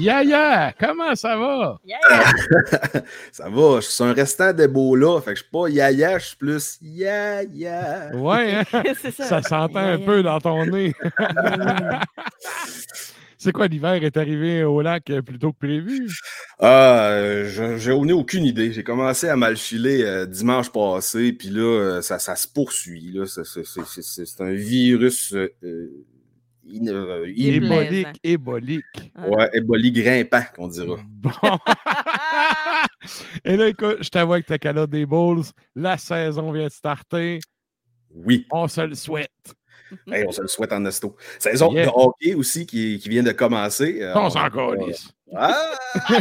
Yeah, yeah! Comment ça va? ça va, je suis un restant d'Ebola, fait que je suis pas yaya, je suis plus ya ya. Ouais, hein? Ça. ça s'entend Yeah, un yeah. peu dans ton nez. C'est quoi, l'hiver est arrivé au lac euh, plus tôt que prévu? Ah, euh, je- j'ai au nez aucune idée. J'ai commencé à mal filer euh, dimanche passé, puis là, euh, ça, ça se poursuit. là. C'est- un virus euh, euh, in- euh. Ébolique, ébolique. ouais, éboli grimpant, qu'on dira. Bon. Et là, écoute, je t'avoue avec ta calotte des Bulls, la saison vient de starter. Oui, On se le souhaite. Hey, on se le souhaite en esto. Saison Yeah. de hockey aussi qui, qui vient de commencer. Euh, On s'en calisse. Ah!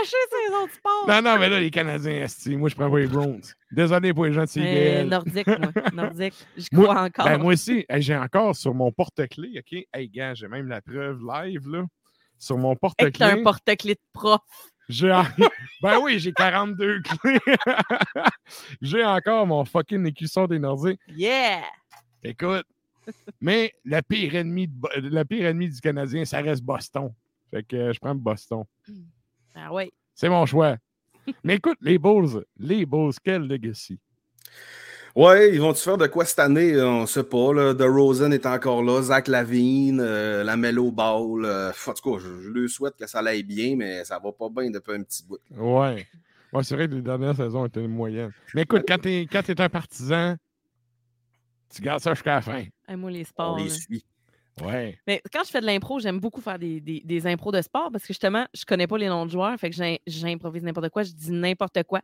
Bâcher ces autres sports. Non, non, mais là, les Canadiens, esti, moi, je prends pas les Browns. Désolé pour les gens de CBL. nordique, moi. Nordique. Je Moi- crois encore. Ben, moi aussi, j'ai encore sur mon porte-clés, OK? Hey, gars, j'ai même la preuve live, là. Sur mon Hey, t'as un porte-clés. porte-clés de prof. J'ai en- Ben oui, j'ai 42 clés. j'ai encore mon fucking écusson des Nordiques. Yeah! Écoute, mais le pire, ennemi de le pire du Canadien, ça reste Boston. Fait que euh, je prends Boston. Ah ouais. C'est mon choix. mais écoute, les Bulls, les Bulls, quel legacy. Ouais, ils vont-tu faire de quoi cette année? euh, On sait pas. Là. De Rosen est encore là, Zach Lavine, euh, la Mellow Ball. euh, en tout cas, je, je lui souhaite que ça aille bien, mais ça va pas bien depuis un petit bout. Ouais. Ouais, c'est vrai que les dernières saisons étaient moyennes. Mais écoute, quand t'es quand t'es un partisan, tu gardes ça jusqu'à la fin. Hey, moi, les On sports. les là. suit. Ouais. Mais quand je fais de l'impro, j'aime beaucoup faire des, des, des impros de sport parce que justement, je connais pas les noms de joueurs. Fait que j'im- j'improvise n'importe quoi, je dis n'importe quoi.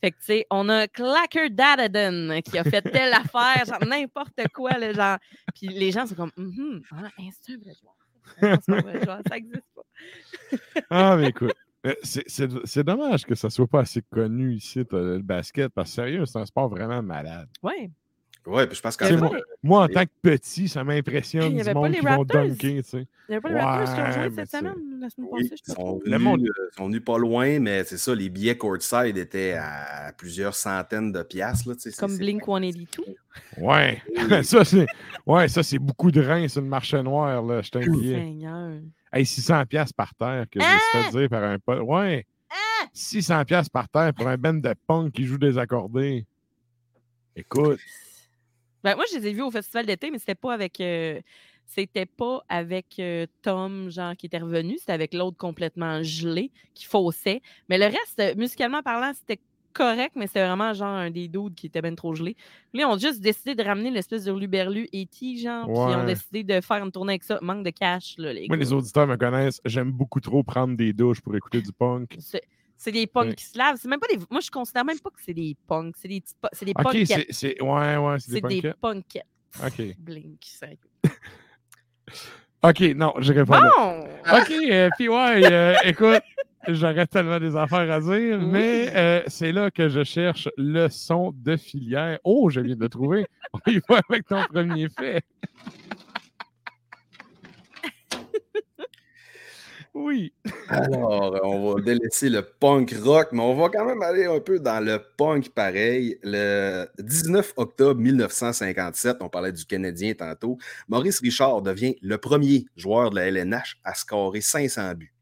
Fait que, tu sais, on a Clacker Dadaden qui a fait telle affaire, genre n'importe quoi, là, genre. Puis les gens sont comme, ah, hein, c'est un vrai joueur. Non, pas vrai joueur, ça existe pas. Ah, mais écoute. C'est dommage que ça soit pas assez connu ici, le basket, parce que sérieux, c'est un sport vraiment malade. Ouais. Ouais, puis je pense moi, pas moi, en tant que petit, ça m'impressionne du avait pas monde les qui vont Raptors? dunker, tu sais. Il n'y avait pas les Raptors qui ont joué cette c'est- semaine, la semaine passée, ils sont, Le monde- euh, sont venus pas loin, mais c'est ça, les billets courtside étaient à plusieurs centaines de piastres. Là, tu sais, c'est- Comme Blink 182. Ouais. ça, c'est ouais, ça, c'est beaucoup de reins sur le marché noir, là. Je t'inquiète. Seigneur. Hey, 600 pièces par terre que je me suis fait dire par un pote. Ouais. 600 pièces par terre pour un band de punk qui joue des accordés. Écoute, Ben, moi, je les ai vus au festival d'été, mais c'était pas avec. euh, c'était pas avec euh, Tom, genre, qui était revenu. C'était avec l'autre complètement gelé, qui faussait. Mais le reste, euh, musicalement parlant, c'était correct, mais c'était vraiment genre un des dudes qui était bien trop gelé. Là, ils ont juste décidé de ramener l'espèce de Luberlu et T, genre, puis ils ont décidé de faire une tournée avec ça. Manque de cash, là, les moi, gars. les auditeurs me connaissent. J'aime beaucoup trop prendre des douches pour écouter du punk. C'est des punks Ouais. qui se lavent. C'est même pas des. Moi, je considère même pas que c'est des punks. C'est des petits po- C'est des punkettes. c'est. c'est- Ouais, ouais, c'est des des punkettes. punkettes. Ok. Blink, sérieux. Ok, non, je réponds. là. Bon! OK, euh, puis ouais, euh, écoute, j'aurais tellement des affaires à dire, Oui. mais euh, c'est là que je cherche le son de filière. Oh, je viens de le trouver. On y va avec ton premier fait. Oui. Alors, on va délaisser le punk rock, mais on va quand même aller un peu dans le punk pareil. Le 19 octobre 1957, on parlait du Canadien tantôt, Maurice Richard devient le premier joueur de la LNH à scorer 500 buts.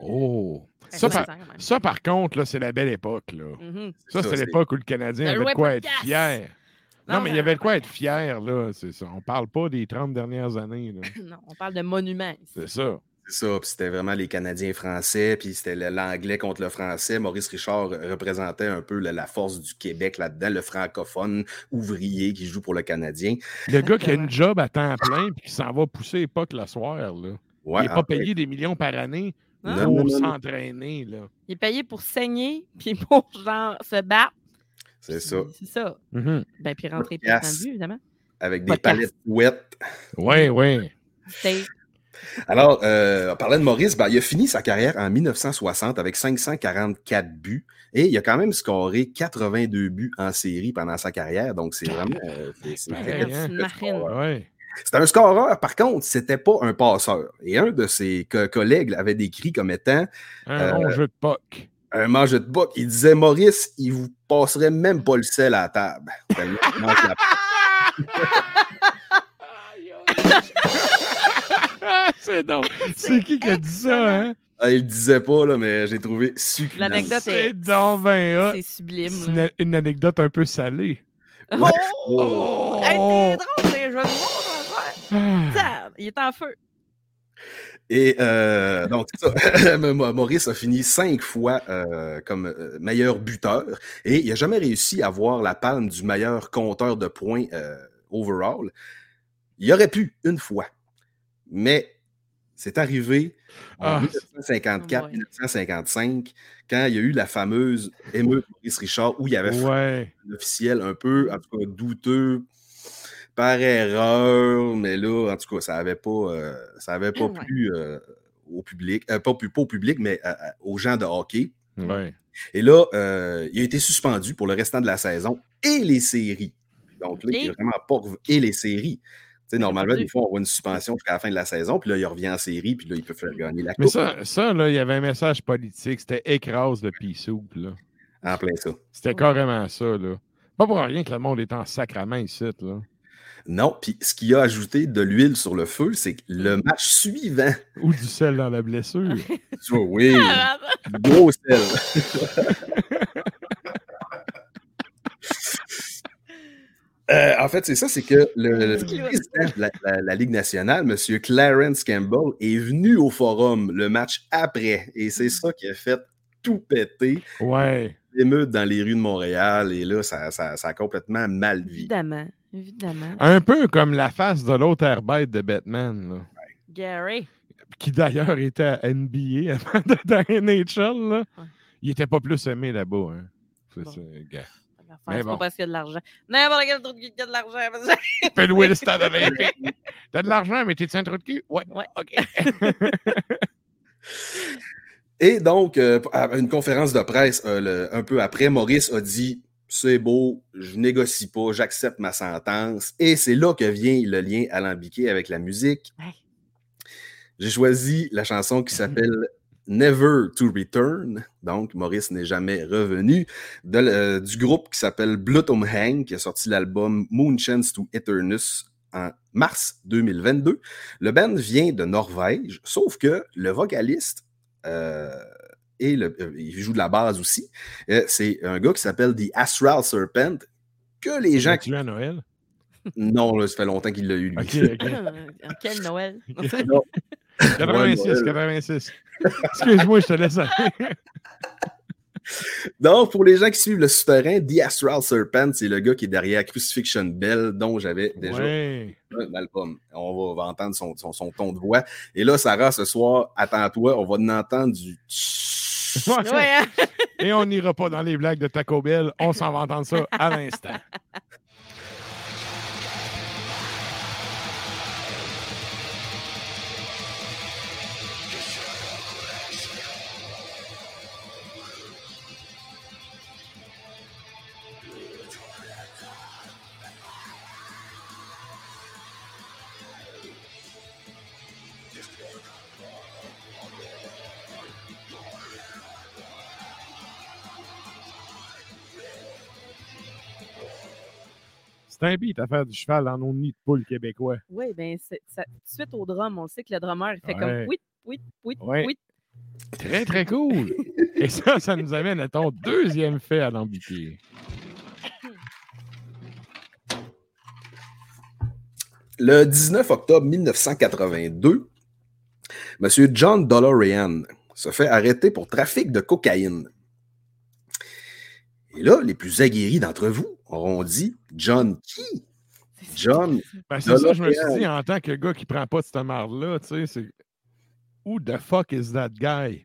Oh! Ça, par, ça, par contre, là, c'est la belle époque. Là. Mhm. Ça, ça, c'est l'époque où le Canadien Le avait de quoi être fier. Non, Non, mais il y avait de quoi être fier, là. C'est ça. On parle pas des 30 dernières années, là. Non, on parle de monuments. C'est ça. C'est ça, puis c'était vraiment les Canadiens français, puis c'était l'anglais contre le français. Maurice Richard représentait un peu la, la force du Québec là-dedans, le francophone ouvrier qui joue pour le Canadien. Le gars qui a une job à temps plein puis qui s'en va pousser époque le soir, là. Ouais, il n'est pas fait, payé des millions par année? Non, pour s'entraîner, là. Il est payé pour saigner, puis pour, genre, se battre. C'est ça, C'est ça. Mhm. Ben, puis rentrer but, évidemment. avec des palettes ouettes. Oui, oui. Alors, euh, on parlait de Maurice, ben, il a fini sa carrière en 1960 avec 544 buts et il a quand même scoré 82 buts en série pendant sa carrière. Donc, c'est vraiment. euh, c'est- un scoreur, par contre, c'était pas un passeur. Et un de ses co- collègues l'avait décrit comme étant Un Euh, bon jeu de puck. un mangeur de boc. Il disait Maurice, il vous passerait même pas le sel à la table. Tellement il mange la- Ah, c'est donc. C'est qui qui a dit ça, hein? Ah, il le disait pas, là, mais j'ai trouvé succulent. L'anecdote est- C'est ben. C'est sublime. C'est une, une anecdote un peu salée. Oh! Oh. Hey, t'es drôle, les jeux de mots, ton frère. Ça, Il est en feu. Et euh, donc, c'est ça. Maurice a fini cinq fois euh, comme euh, meilleur buteur et il n'a jamais réussi à avoir la palme du meilleur compteur de points euh, overall. Il aurait pu une fois, mais c'est arrivé en Ah. 1954-1955 quand il y a eu la fameuse émeute Maurice Richard où il y avait fait Ouais. un officiel un peu, en tout cas, douteux par erreur, mais là, en tout cas, ça n'avait pas, euh, ça avait pas Ouais. plu euh, au public, euh, pas, au public, mais aux gens de hockey. Ouais. Et là, euh, il a été suspendu pour le restant de la saison et les séries. Donc là, il Et- n'a vraiment pas et les séries. Tu sais, normalement, des fois, on voit une suspension jusqu'à la fin de la saison, puis là, il revient en série, puis là, il peut faire gagner la Mais coupe. ça, ça, là, il y avait un message politique. C'était écrase le pea soup, là. En plein ça. C'était carrément ça, là. Pas pour rien que le monde est en sacrament ici, là. Non, puis ce qui a ajouté de l'huile sur le feu, c'est que le match suivant, Ou du sel dans la blessure. tu vois, oui, Ah, gros sel. Euh, en fait, c'est ça, c'est que le, le président de la, la- la Ligue nationale, M. Clarence Campbell, est venu au forum le match après. Et c'est ça qui a fait tout péter, Ouais. l'émeute dans les rues de Montréal. Et là, ça, ça- ça a complètement mal vu. Évidemment. Évidemment. Un peu comme la face de l'autre airbite de Batman, là. Gary. Qui d'ailleurs était à NBA avant d'être dans NHL, là. Ouais. Il était pas plus aimé là-bas, hein. C'est Bon. ça, gars. C'est Mais pas bon. parce qu'il y a de l'argent. N'importe quel truc qui a de l'argent. Tu peux louer le stade olympique. T'as de l'argent, mais t'es un trou de cul? Ouais. Ouais. OK. Et donc, euh, à une conférence de presse euh, le- un peu après, Maurice a dit C'est beau, je négocie pas, j'accepte ma sentence. Et c'est là que vient le lien alambiqué avec la musique. Ouais. J'ai choisi la chanson qui s'appelle Never to Return. Donc, Maurice n'est jamais revenu. de euh, du groupe qui s'appelle Bloodhome Hang, qui a sorti l'album Moonchance to Eternus en mars 2022. Le band vient de Norvège, sauf que le vocaliste euh, et le, euh, il joue de la base aussi. Euh, c'est un gars qui s'appelle The Astral Serpent, que les gens qui. à Noël? Non, là, ça fait longtemps qu'il l'a eu, lui. Quel Noël? 86, Noël. 86. Excuse-moi, je te laisse aller. Donc, pour les gens qui suivent le souterrain, The Astral Serpent, c'est le gars qui est derrière Crucifixion Bell, dont j'avais déjà Ouais. un album. On va entendre son, son- son ton de voix. Et là, Sarah, ce soir, attends-toi, on va en entendre du. Hein? Et on n'ira pas dans les blagues de Taco Bell. On s'en va entendre ça à l'instant. C'est un beat à faire du cheval dans nos nids de poule québécois. Oui, bien, suite au drum, on sait que le drummer, il fait Ouais. comme oui, oui, oui, Ouais. oui. Très, très cool. Et ça, ça nous amène à ton deuxième fait à l'ambitier. Le 19 octobre 1982, M. John DeLorean se fait arrêter pour trafic de cocaïne. Et là, les plus aguerris d'entre vous auront dit John qui? John Ben, c'est ça, je me suis dit, en tant que gars qui prend pas de cette marde-là, tu sais, c'est. Who the fuck is that guy?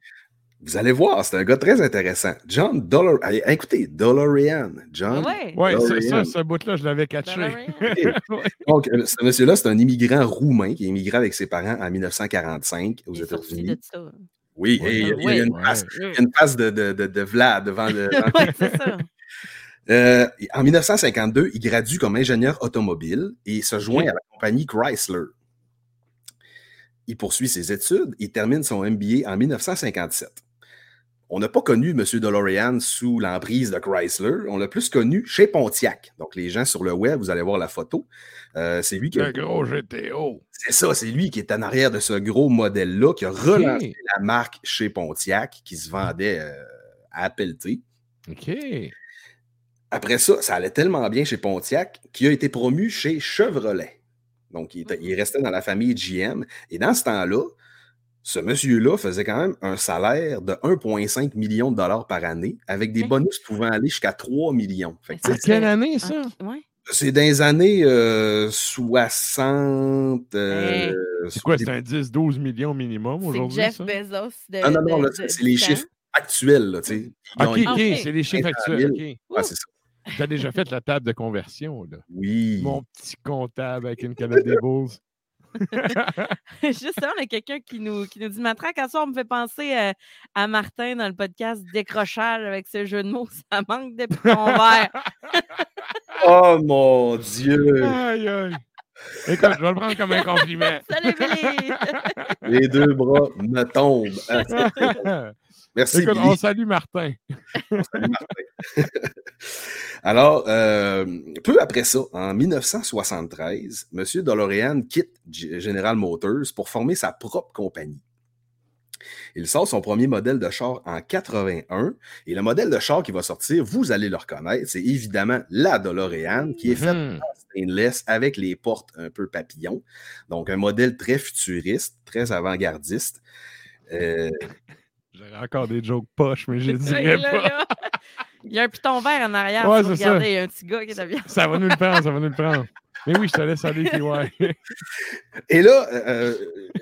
Vous allez voir, c'est un gars très intéressant. John. Allez, Écoutez. Ah John. ouais. Ouais, c'est ça, ce bout-là, je l'avais catché. Donc, euh, ce monsieur-là, c'est un immigrant roumain qui est immigré avec ses parents en 1945 aux États-unis. Oui, et il y a- il y a ouais. une face de, de, de, de Vlad devant le. c'est ça. Euh, en 1952, il gradue comme ingénieur automobile et se joint à la compagnie Chrysler. Il poursuit ses études et termine son MBA en 1957. On n'a pas connu M. DeLorean sous l'emprise de Chrysler, on l'a plus connu chez Pontiac. Donc, les gens sur le web, vous allez voir la photo. Euh, c'est lui qui a Le gros GTO. c'est ça, c'est lui qui est en arrière de ce gros modèle-là, qui a relancé la marque chez Pontiac, qui se vendait euh, à pelleter. OK. Après ça, ça allait tellement bien chez Pontiac qu'il a été promu chez Chevrolet. Donc, il, était- il restait dans la famille GM. Et dans ce temps-là, ce monsieur-là faisait quand même un salaire de 1,5 million de dollars par année, avec des bonus pouvant aller jusqu'à 3 millions. Fait que, ça, Quelle année, ça? Ah, ouais. C'est dans les années euh, 60. euh, C'est quoi, c'est un 10-12 millions minimum C'est aujourd'hui? Jeff ça? Bezos de. Ah non, non, de- là, c'est les temps. chiffres actuels. Là, tu sais. Ont- OK, c'est les chiffres 500 actuels. 000. OK. Ouais, c'est ça. Tu as déjà fait la table de conversion, là. Oui. Mon petit comptable avec une canette des Bulls. Justement, on a quelqu'un qui nous, qui nous dit Matraque, à ça, on me fait penser euh, à Martin dans le podcast Décrochage avec ce jeu de mots. Ça manque de vert. Oh mon Dieu! Aïe, aïe. Écoute, je vais le prendre comme un compliment. Salut, Billy! Les deux bras me tombent. Merci. Écoute, Billy. on salue Martin. Salut, Martin. Alors, euh, peu après ça, en 1973, M. DeLorean quitte General Motors pour former sa propre compagnie. Il sort son premier modèle de char en 81 et le modèle de char qui va sortir, vous allez le reconnaître, c'est évidemment la DeLorean qui est faite Mhm. en stainless avec les portes un peu papillon. Donc, un modèle très futuriste, très avant-gardiste. Euh, J'aurais encore des jokes poches, mais je Là, dirais là, pas. là. Il y a un piton vert en arrière. Ouais, c'est ça. regardez, il y a un petit gars qui est bien. Ça va nous le prendre, ça va nous le prendre. Mais oui, je te laisse aller, PY. Et là, euh,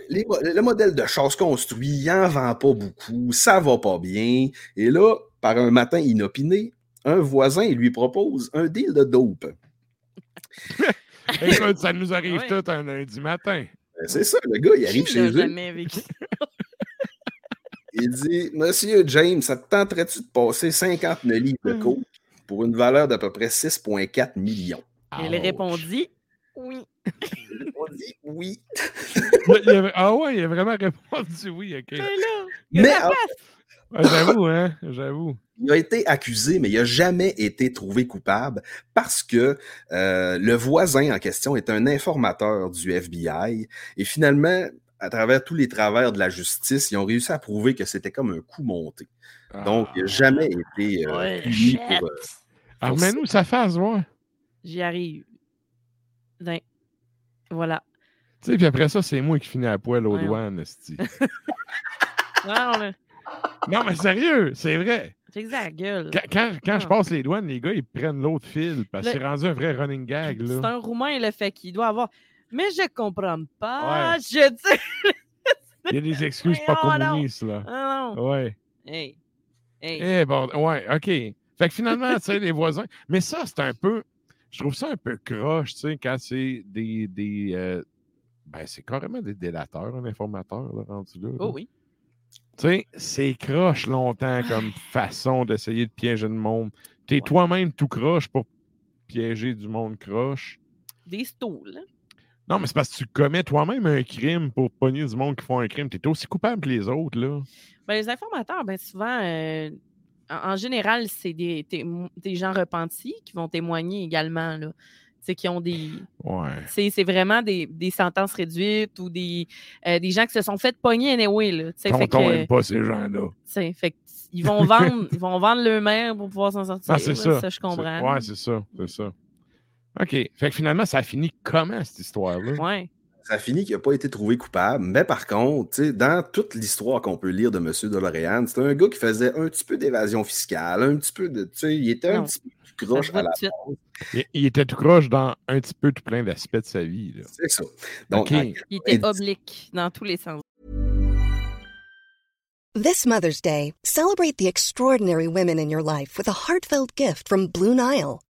les mo- le modèle de chasse construit, il n'en vend pas beaucoup, ça va pas bien. Et là, par un matin inopiné, un voisin lui propose un deal de dope. Écoute, ça nous arrive Ouais. tout un lundi matin. Ben, C'est ça, le gars, il arrive Qui chez eux, jamais vécu? Il dit Monsieur James, ça te tenterait-tu de passer 50 000 livres de Hmm. coke pour une valeur d'à peu près 6,4 millions? Il Ouch. répondit Oui. On dit oui. Il a- ah ouais, il a vraiment répondu oui, ok. Mais là, il Mais J'avoue, hein, j'avoue. Il a été accusé, mais il n'a jamais été trouvé coupable parce que euh, le voisin en question est un informateur du FBI. Et finalement, à travers tous les travers de la justice, ils ont réussi à prouver que c'était comme un coup monté. Donc, il n'a jamais été euh, Ouais, puni shit. pour. euh, Ah, remets-nous sa face, ouais. J'y arrive. Ben, voilà. Tu sais, puis après ça, c'est moi qui finis à poil aux douanes, esti. Non, là, Non, mais sérieux, c'est vrai. j'ai que la gueule. Quand, quand- quand je Ah. passe les douanes, les gars, ils prennent l'autre fil parce que Le- c'est rendu un vrai running gag, C'est un Roumain, le fait qu'il doit avoir. Mais je comprends pas. Je dis. Il y a des excuses pas communistes, là. Ah non. Ouais. Hey. Hey. Eh, bon, ouais, OK. Fait que finalement, tu sais, les voisins. Mais ça, c'est un peu. Je trouve ça un peu croche, tu sais, quand c'est des. des euh, Ben, c'est carrément des délateurs, un informateur, là, rendu là. là. Oh oui. Tu sais, c'est croche longtemps comme façon d'essayer de piéger le monde. T'es Ouais. toi-même tout croche pour piéger du monde croche. Des stools. Non, mais c'est parce que tu commets toi-même un crime pour pogner du monde qui font un crime. T'es aussi coupable que les autres, là. Ben, les informateurs, ben, souvent, euh, en, en général, c'est des, gens repentis qui vont témoigner également. Là. sais, qui ont des. Ouais. C'est c'est vraiment des, des sentences réduites ou des, euh, des gens qui se sont fait pogner anyway. Là, tu fait que- pas ces gens-là. tu fait ils vont vendre, ils vont vendre le maire pour pouvoir s'en sortir. Ah, c'est là, ça. je comprends. C'est- Ouais, c'est ça. C'est ça. OK. Fait que finalement, ça a fini comment, cette histoire-là? Ouais. Ça finit qu'il n'a pas été trouvé coupable, mais par contre, tu sais, dans toute l'histoire qu'on peut lire de M. DeLorean, c'était un gars qui faisait un petit peu d'évasion fiscale, un petit peu de. Tu sais, il était Non. un petit peu plus croche à la tout base. Il, il était tout croche dans un petit peu tout plein d'aspects de sa vie. C'est ça. Donc, Il était 90, oblique dans tous les sens. This Mother's Day, celebrate the extraordinary women in your life with a heartfelt gift from Blue Nile.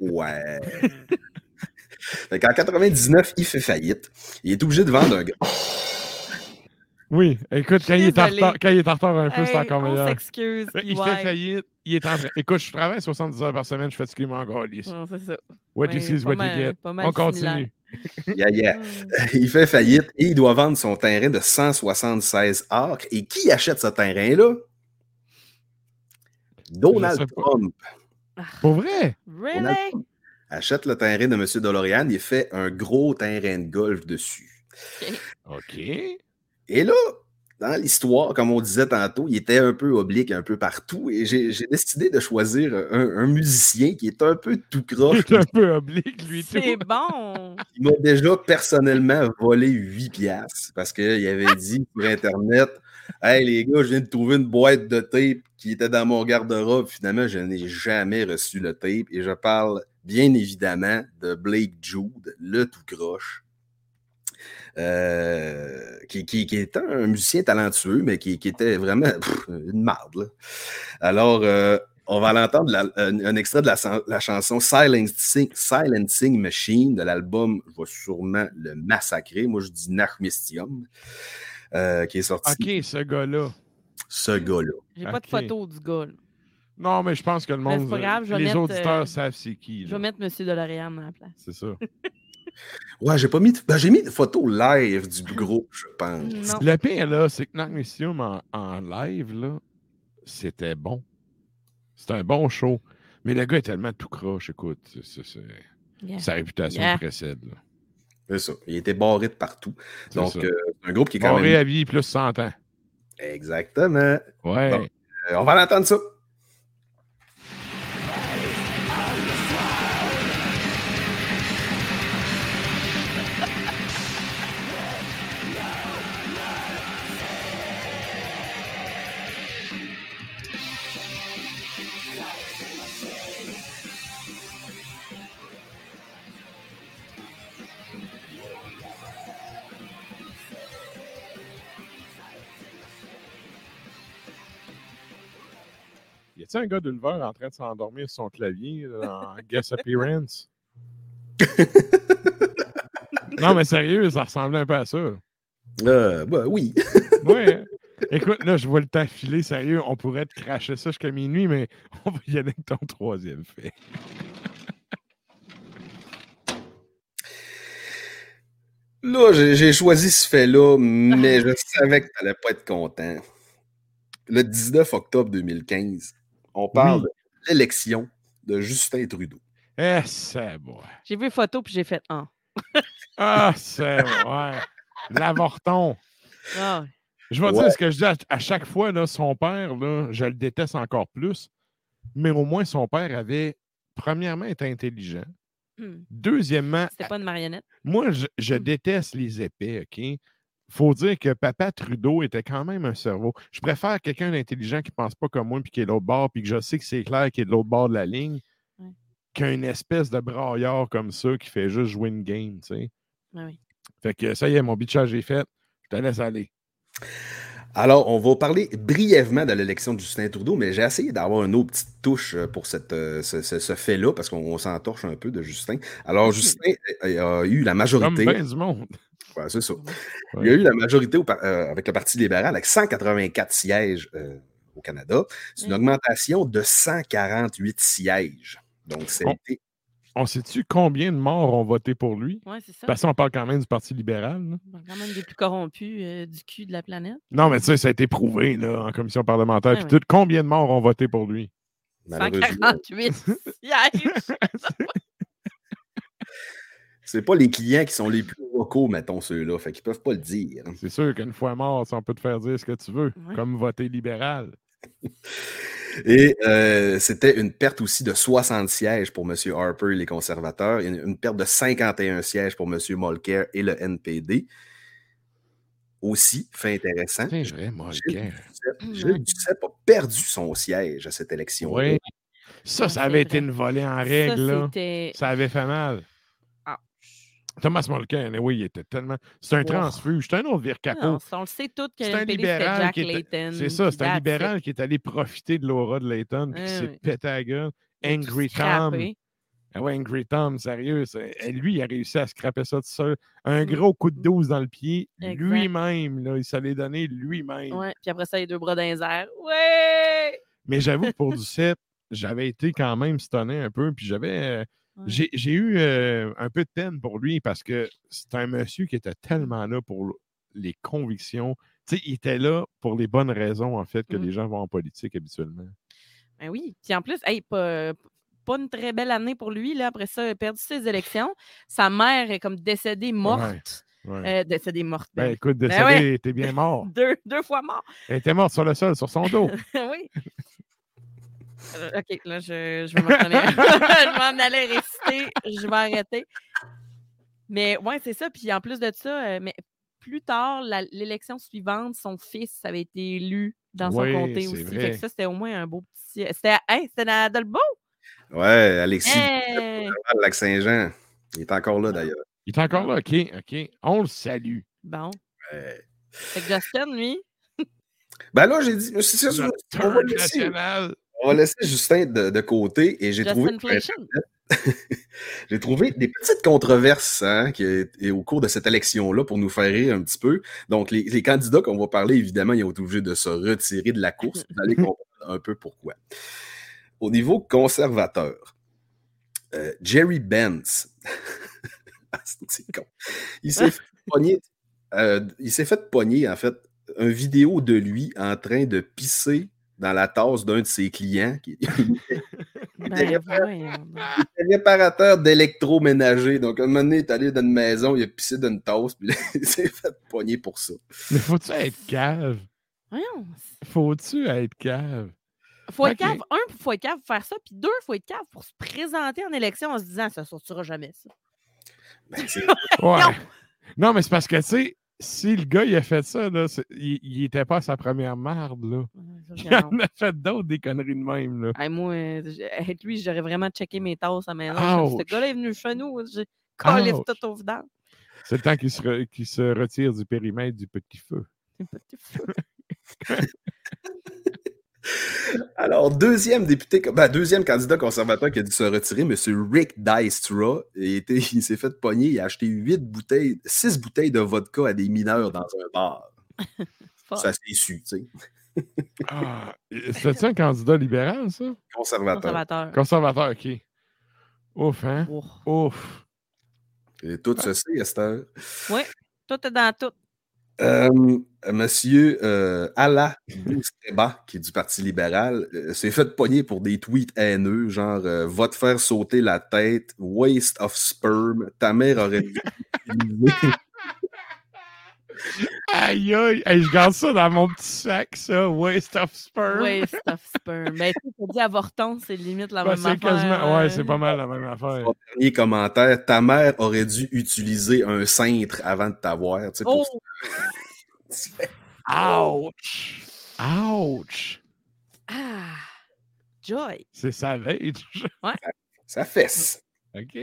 Ouais. fait qu'en 99, il fait faillite. Il est obligé de vendre un gars. Oui, écoute, quand il, est en retard, quand il est en retard un peu, c'est Hey, encore on meilleur. s'excuse. Il Ouais. fait faillite. Il est en train. Écoute, je travaille 70 heures par semaine, je fais ce qu'il m'en c'est ça. What Ouais, you see is what mal- you get. On continue. Yeah, yeah. Il fait faillite et il doit vendre son terrain de 176 acres. Et qui achète ce terrain-là? Donald pas. Trump Pour vrai? Really? Achète le terrain de M. DeLorean. Il fait un gros terrain de golf dessus. OK. Et là, dans l'histoire, comme on disait tantôt, il était un peu oblique un peu partout. Et j'ai j'ai décidé de choisir un, un musicien qui est un peu tout Il croche. est un peu oblique, lui, tout. C'est bon. Il m'a déjà personnellement volé 8 piastres parce qu'il avait dit sur Internet Hey les gars, je viens de trouver une boîte de tape qui était dans mon garde-robe. Finalement, je n'ai jamais reçu le tape et je parle bien évidemment de Blake Jude, le tout croche. Euh, qui, qui, qui était un musicien talentueux, mais qui, qui était vraiment pff, une marde. là. Alors, euh, on va l'entendre un, un extrait de la, chanson Silencing, Silencing Machine de l'album, je vais sûrement le massacrer. Moi, je dis Nachmistium, euh, qui est sorti. OK, ce gars-là. Ce gars-là. J'ai pas de photo du gars. là. Non, mais je pense que le monde. pas grave, je vais les mettre, auditeurs euh, savent c'est qui. Je là. vais mettre M. DeLorean à la place. C'est ça. Ouais, j'ai pas mis. de- ben, j'ai mis des photos live du groupe, je pense. Non. Le pire, là, c'est que Magnesium en, en live, là, c'était bon. C'était un bon show. Mais le gars est tellement tout croche, écoute. c'est- c'est- c'est- Yeah. Sa réputation Yeah. précède. là. C'est ça. Il était barré de partout. C'est Donc, euh, c'est un groupe qui est quand Barré même. à vie plus 100 ans. Exactement. Ouais. Euh, on va l'entendre ça. Un gars d'Ulver en train de s'endormir sur son clavier en guest appearance? non, mais sérieux, ça ressemblait un peu à ça. Euh, bah, oui. Ouais. hein. Écoute, là, je vois le temps filer, sérieux. On pourrait te cracher ça jusqu'à minuit, mais on va y aller avec ton troisième fait. Là, j'ai j'ai choisi ce fait-là, mais je savais que tu n'allais pas être content. Le 19 octobre 2015, on parle Oui. de l'élection de Justin Trudeau. Eh, c'est bon. J'ai vu photo puis j'ai fait un. Ah, c'est ouais. L'avorton. Ah, Je vais Ouais. dire ce que je dis à, à chaque fois, là, son père, là, je le déteste encore plus, mais au moins son père avait, premièrement, été intelligent, Hmm. Deuxièmement, C'était pas une marionnette? moi, je, je déteste les épais, OK? Faut dire que Papa Trudeau était quand même un cerveau. Je préfère quelqu'un d'intelligent qui pense pas comme moi puis qui est de l'autre bord, puis que je sais que c'est clair qu'il est de l'autre bord de la ligne, Ouais. qu'une espèce de braillard comme ça qui fait juste jouer une game, tu sais. Ah oui. Fait que ça y est, mon bitchage est fait. Je te laisse aller. Alors, on va parler brièvement de l'élection de Justin Trudeau, mais j'ai essayé d'avoir une autre petite touche euh, pour cette, euh, ce, ce- ce fait-là, parce qu'on on s'entorche un peu de Justin. Alors, Justin euh, a eu la Comme majorité. bien du monde. Ouais, c'est ça. Il Ouais. a eu la majorité au euh, avec le Parti libéral, avec 184 sièges euh, au Canada. C'est une Mm. augmentation de 148 sièges. Donc, ça a On- été On sait-tu combien de morts ont voté pour lui? Ouais, c'est ça. Parce qu'on parle quand même du Parti libéral. là. Quand même des plus corrompus euh, du cul de la planète. Non, mais tu sais, ça a été prouvé là, en commission parlementaire. Ouais, puis ouais. tout. Combien de morts ont voté pour lui? malheureusement. 148 sièges. C'est pas les clients qui sont les plus locaux, mettons, ceux-là. Fait qu'ils peuvent pas le dire. C'est sûr qu'une fois mort, ça, on peut te faire dire ce que tu veux, Ouais. comme voter libéral. Et euh, c'était une perte aussi de 60 sièges pour M. Harper et les conservateurs, et une, une perte de 51 sièges pour M. Mulcair et le NPD. Aussi, fait intéressant, C'est vrai, Gilles le Duceppe, Gilles a perdu son siège à cette élection. Oui. Ça, ça avait été une volée en Ça, règle. là. Ça avait fait mal. Ah. Thomas Mulcair, oui, il était tellement. C'est un Wow. transfuge. C'est un autre vire capot. On le sait tous que C'est un libéral Jack qui Layton. C'est ça, c'est un libéral qui est allé profiter de l'aura de Layton puis qui s'est ouais. pété la gueule. Angry Tom. Ah ouais, Angry Tom, sérieux. et Lui, il a réussi à scraper ça tout seul. Un gros coup de 12 dans le pied, lui-même. Il se l'est donné lui-même. Ouais, puis après ça, les deux bras dans les airs. Ouais! Mais j'avoue que pour Duceppe, j'avais été quand même stonné un peu. Puis j'avais. euh, Ouais. J'ai eu euh, un peu de peine pour lui parce que c'est un monsieur qui était tellement là pour les convictions. Il était là pour les bonnes raisons, en fait, que Mm. les gens vont en politique habituellement. Ben oui. Puis en plus, hey, pas, pas une très belle année pour lui. Là. Après ça, il a perdu ses élections. Sa mère est comme décédée morte. Ouais. Euh, décédée morte. Ben ben, écoute, Ben décédé, ouais. était bien mort. deux, deux fois mort. Elle était morte sur le sol, sur son dos. oui. Euh, OK, là, je, je vais m'en je m'en allais réciter. Je vais arrêter. Mais ouais, c'est ça. Puis en plus de ça, euh, mais plus tard, l'élection suivante, son fils avait été élu dans son Oui, comté aussi. Fait vrai. que ça, c'était au moins un beau petit. C'était hey, c'était dans Dolbeau? Ouais, Alexis, Hey! le lac Saint-Jean. Il est encore là, d'ailleurs. Il est encore là, OK, OK. On le salue. Bon. Ouais. Fait que Justin, lui, Ben là, j'ai dit, c'est ça, on va laisser, national. On va laisser Justin de, de côté et j'ai trouvé, j'ai trouvé des petites controverses hein, qui, et au cours de cette élection-là pour nous faire rire un petit peu. Donc, les, les candidats qu'on va parler, évidemment, ils ont été obligés de se retirer de la course. Vous allez comprendre un peu pourquoi. Au niveau conservateur, euh, Jerry Benz, Ah, c'est con. Il s'est fait pogner, euh, il s'est fait pogner, en fait, une vidéo de lui en train de pisser dans la tasse d'un de ses clients qui ben réparateur d'électroménager. Donc, un moment donné, il est allé dans une maison, il a pissé dans une tasse, puis il s'est fait pogner pour ça. Mais faut-tu être cave? Voyons. Faut-tu être cave? Faut être cave, un, faut être cave pour faire ça, puis deux, faut être cave pour se présenter en élection en se disant ça sortira jamais ça. Ben, Ouais. Non. Non, mais c'est parce que, tu sais, si le gars, il a fait ça, là, il, il était pas à sa première marde, là. Il en a fait d'autres des conneries de même, là. Hey, moi, avec lui, j'aurais vraiment checké mes tasses à maison. Ce gars-là est venu chez nous. J'ai collé tout au vidange. C'est le temps qu'il se, re- se retire du périmètre du petit feu. Un petit feu. Alors, deuxième député, ben, deuxième candidat conservateur qui a dû se retirer, M. Rick Dystra, il, était- il s'est fait pogner, il a acheté huit bouteilles, six bouteilles de vodka à des mineurs dans un bar. Ça s'est su, tu sais. Ah, c'était un candidat libéral, ça? Conservateur. Conservateur. Conservateur, OK. Ouf, hein? Oh. Ouf. Et tout ceci, Esther. Tout est dans tout. Euh, monsieur euh, Ala qui est du Parti libéral, euh, s'est fait pogner pour des tweets haineux, genre euh, Va te faire sauter la tête, waste of sperm, ta mère aurait Aïe, aïe. Hey, je garde ça dans mon petit sac, ça. Waste of sperm. Waste of sperm. Ben, tu as dit avorton, c'est limite la Ben, même c'est affaire. quasiment. Ouais, euh. c'est pas mal la même affaire. Dernier commentaire, ta mère aurait dû utiliser un cintre avant de t'avoir. tu sais, pour- Oh! Ouch! Ouch! Ah! Joy! C'est savage. Ça fesse. OK.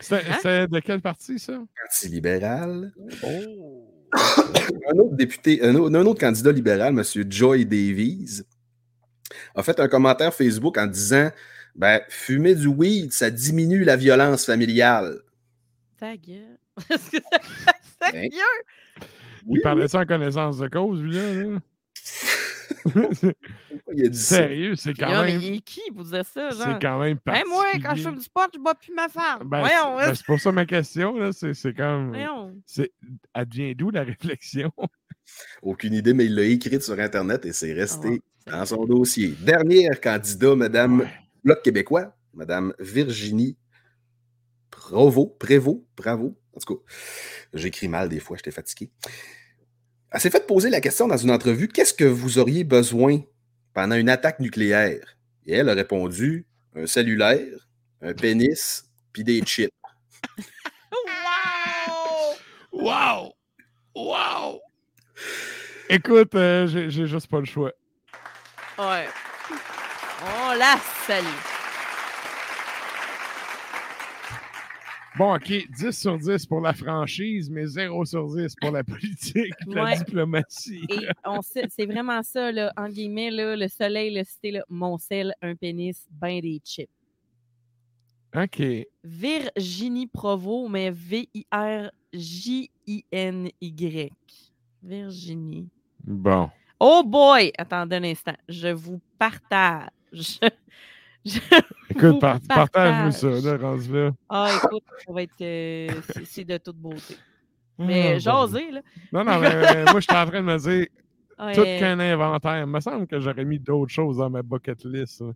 C'est Hein? de quelle partie, ça? Anti-libéral. Oh! Un autre député, un autre, un autre candidat libéral, M. Joy Davies, a fait un commentaire Facebook en disant ben, fumer du weed, ça diminue la violence familiale. Ta gueule! Est-ce que ça Ben? Il parlait ça en connaissance de cause, lui, là? là? Il a dit. Sérieux, c'est quand même. il est qui pour dire ça, genre? C'est quand même Hey, moi, quand je particulier. fume du pot, je bats plus ma femme. Ben, Voyons, c'est ben, c'est pour ça ma question, là. C'est c'est comme. voyons. c'est- Elle devient d'où la réflexion? Aucune idée, mais il l'a écrite sur Internet et c'est resté Ah, dans son dossier. Dernière candidat, Madame Ouais. Bloc québécois, Madame Virginie Provo, Prévost, bravo. En tout cas, j'écris mal des fois, j'étais fatigué. Elle s'est fait poser la question dans une entrevue qu'est-ce que vous auriez besoin pendant une attaque nucléaire? Et elle a répondu un cellulaire, un pénis, puis des chips. Wow! Wow! Wow! Écoute, euh, j'ai juste pas le choix. Ouais. On la salue. Bon, OK, 10 sur 10 pour la franchise, mais 0 sur 10 pour la politique, la Ouais. diplomatie. Et on c'est vraiment ça, là, en guillemets, là, le soleil, le cité, là, mon sel, un pénis, ben des chips. OK. Virginie Provo, mais V-I-R-J-I-N-Y. Virginie. Bon. Oh boy! Attendez un instant. Je vous partage. Je, Écoute, par- partage-nous ça, partage. là, rendu là. Ah, écoute, ça va être. euh, c'est- c'est de toute beauté. Mais bon. jaser, là. Non, non, mais euh, moi, je suis en train de me dire, Ouais, tout qu'un inventaire. Il me semble que j'aurais mis d'autres choses dans ma bucket list. là.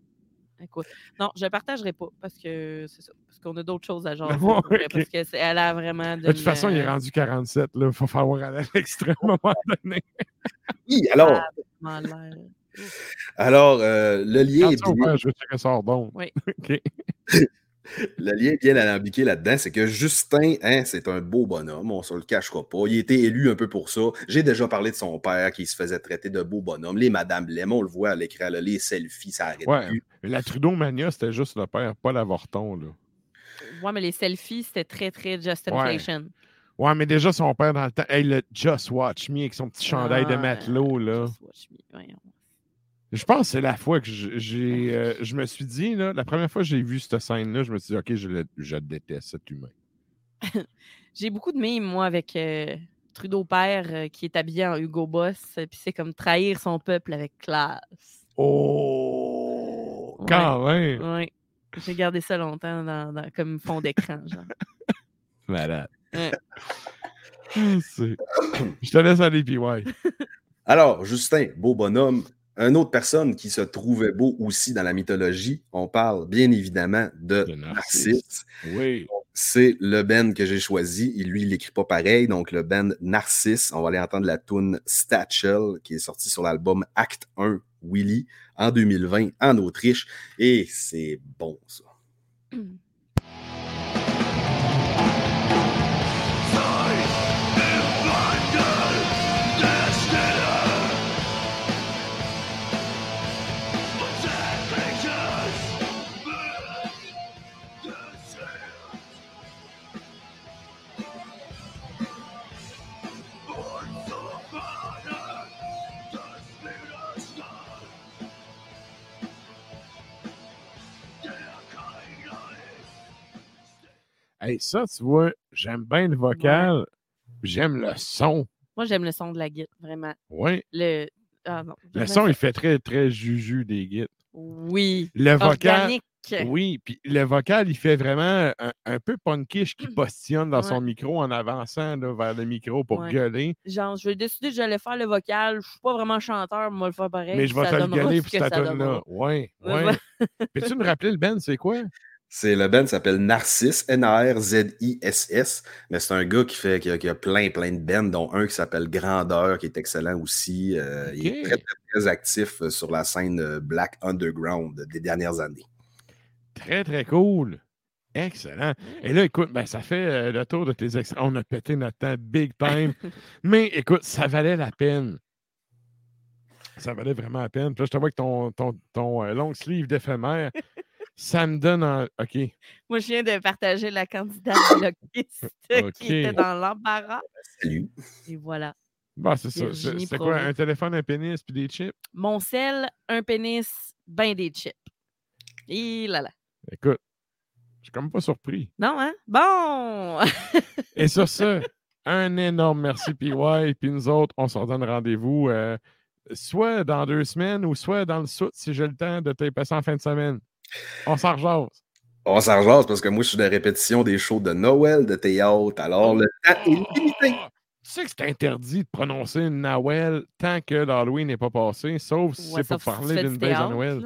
Écoute, non, je ne partagerai pas parce que c'est ça. Parce qu'on a d'autres choses à jaser. Ouais, pour vrai, ok. Parce qu'elle a vraiment de. De toute façon, il est rendu 47. Il faut falloir aller à l'extrême à un moment donné. Oui, alors, Ah, vraiment l'air. Alors euh, le lien est bien- père, je veux d'onde. Oui. OK. Le lien bien alambiqué là-dedans, c'est que Justin, hein, c'est un beau bonhomme, on se le cachera pas. Il a été élu un peu pour ça. J'ai déjà parlé de son père qui se faisait traiter de beau bonhomme. Les Madame Lem, on le voit à l'écran, les selfies, ça arrête Ouais. plus. La Trudeau Mania, c'était juste le père, pas l'avorton. Là. Ouais, mais les selfies, c'était très, très justification. Ouais, mais déjà, son père dans le temps. Hey, le Just Watch Me avec son petit chandail de Ah, matelot, là. just watch me, voyons. Je pense que c'est la fois que je- j'ai, euh, je me suis dit, là, la première fois que j'ai vu cette scène-là, je me suis dit, OK, je, le- je déteste cet humain. J'ai beaucoup de mimes, moi, avec euh, Trudeau père euh, qui est habillé en Hugo Boss. Puis c'est comme trahir son peuple avec classe. Oh! Quand même! Ouais. J'ai gardé ça longtemps dans, dans- comme fond d'écran, genre. Malade. Ouais. C'est- Je te laisse aller, puis ouais. Alors, Justin, beau bonhomme. Une autre personne qui se trouvait beau aussi dans la mythologie, on parle bien évidemment de De Narcisse. Narcisse. Oui. C'est le Ben que j'ai choisi. Et lui, il l'écrit pas pareil. Donc, le Ben Narcisse. On va aller entendre la tune Statchel qui est sortie sur l'album Act 1 Willy en 2020 en Autriche. Et c'est bon, ça. Hey, ça, tu vois, j'aime bien le vocal, j'aime le son. Moi, j'aime le son de la guitare, vraiment. Oui. Le, ah, non, Le son, il fait très, très juju des guides. Oui. Le vocal. Oui, puis le vocal, il fait vraiment un, un peu punkish qui postillonne dans son micro en avançant là, vers le micro pour Ouais. gueuler. Genre, je vais décider que j'allais faire le vocal. Je suis pas vraiment chanteur, mais moi le faire pareil. mais je puis vais te le gueuler pour cette donnera. Oui, oui. Peux-tu me rappeler le band, c'est quoi? C'est le band s'appelle Narcisse, N-A-R-Z-I-S-S. Mais c'est un gars qui fait qui a, plein, plein de bands, dont un qui s'appelle Grandeur, qui est excellent aussi. Euh, il est très, très, actif euh, sur la scène euh, Black Underground des dernières années. Très, très cool. Excellent. Et là, écoute, ben, ça fait le tour de tes extraits. On a pété notre temps big time. Mais écoute, ça valait la peine. Ça valait vraiment la peine. Puis là, je te vois que ton, ton, ton long sleeve d'éphémère. Ça me donne un. OK. Moi, je viens de partager la candidate bloquiste qui était dans l'embarras. Salut. Et voilà. Bah, c'est ça. C'est quoi? Un téléphone, un pénis puis des chips? Mon sel, un pénis, ben des chips. Et là là. Écoute, je suis comme pas surpris. Non, hein? Bon! Et sur ce, un énorme merci, PY. Puis nous autres, on s'en donne rendez-vous euh, soit dans deux semaines ou soit dans le soute si j'ai le temps de te passer en fin de semaine. On s'en rejase. On s'en rejase parce que moi, je suis de répétition des shows de Noël, de théâtre. Alors, le temps est limité. Tu sais que c'est interdit de prononcer une Noël tant que l'Halloween n'est pas passé, sauf si c'est pour parler d'une baise à Noël.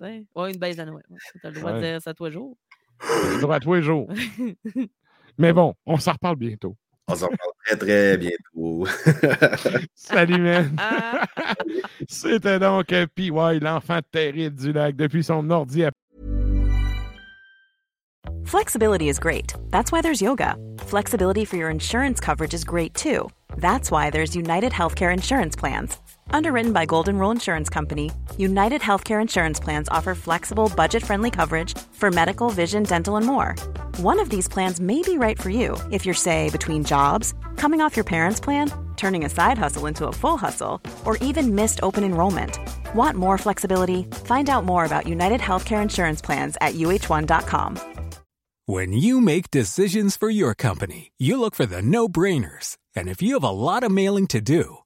Oui, une baise à Noël. Tu as le droit de dire ça tous les jours. le droit à tous les jours. Mais bon, on s'en reparle bientôt. On s'en reparle très, très bientôt. Salut, man. C'était donc PY, l'enfant terrible du lac, depuis son ordi à Flexibility is great. That's why there's yoga. Flexibility for your insurance coverage is great too. That's why there's United Healthcare Insurance Plans. Underwritten by Golden Rule Insurance Company, United Healthcare Insurance Plans offer flexible, budget friendly coverage for medical, vision, dental, and more. One of these plans may be right for you if you're, say, between jobs, coming off your parents' plan, turning a side hustle into a full hustle, or even missed open enrollment. Want more flexibility? Find out more about United Healthcare Insurance Plans at uh1.com. When you make decisions for your company, you look for the no brainers. And if you have a lot of mailing to do,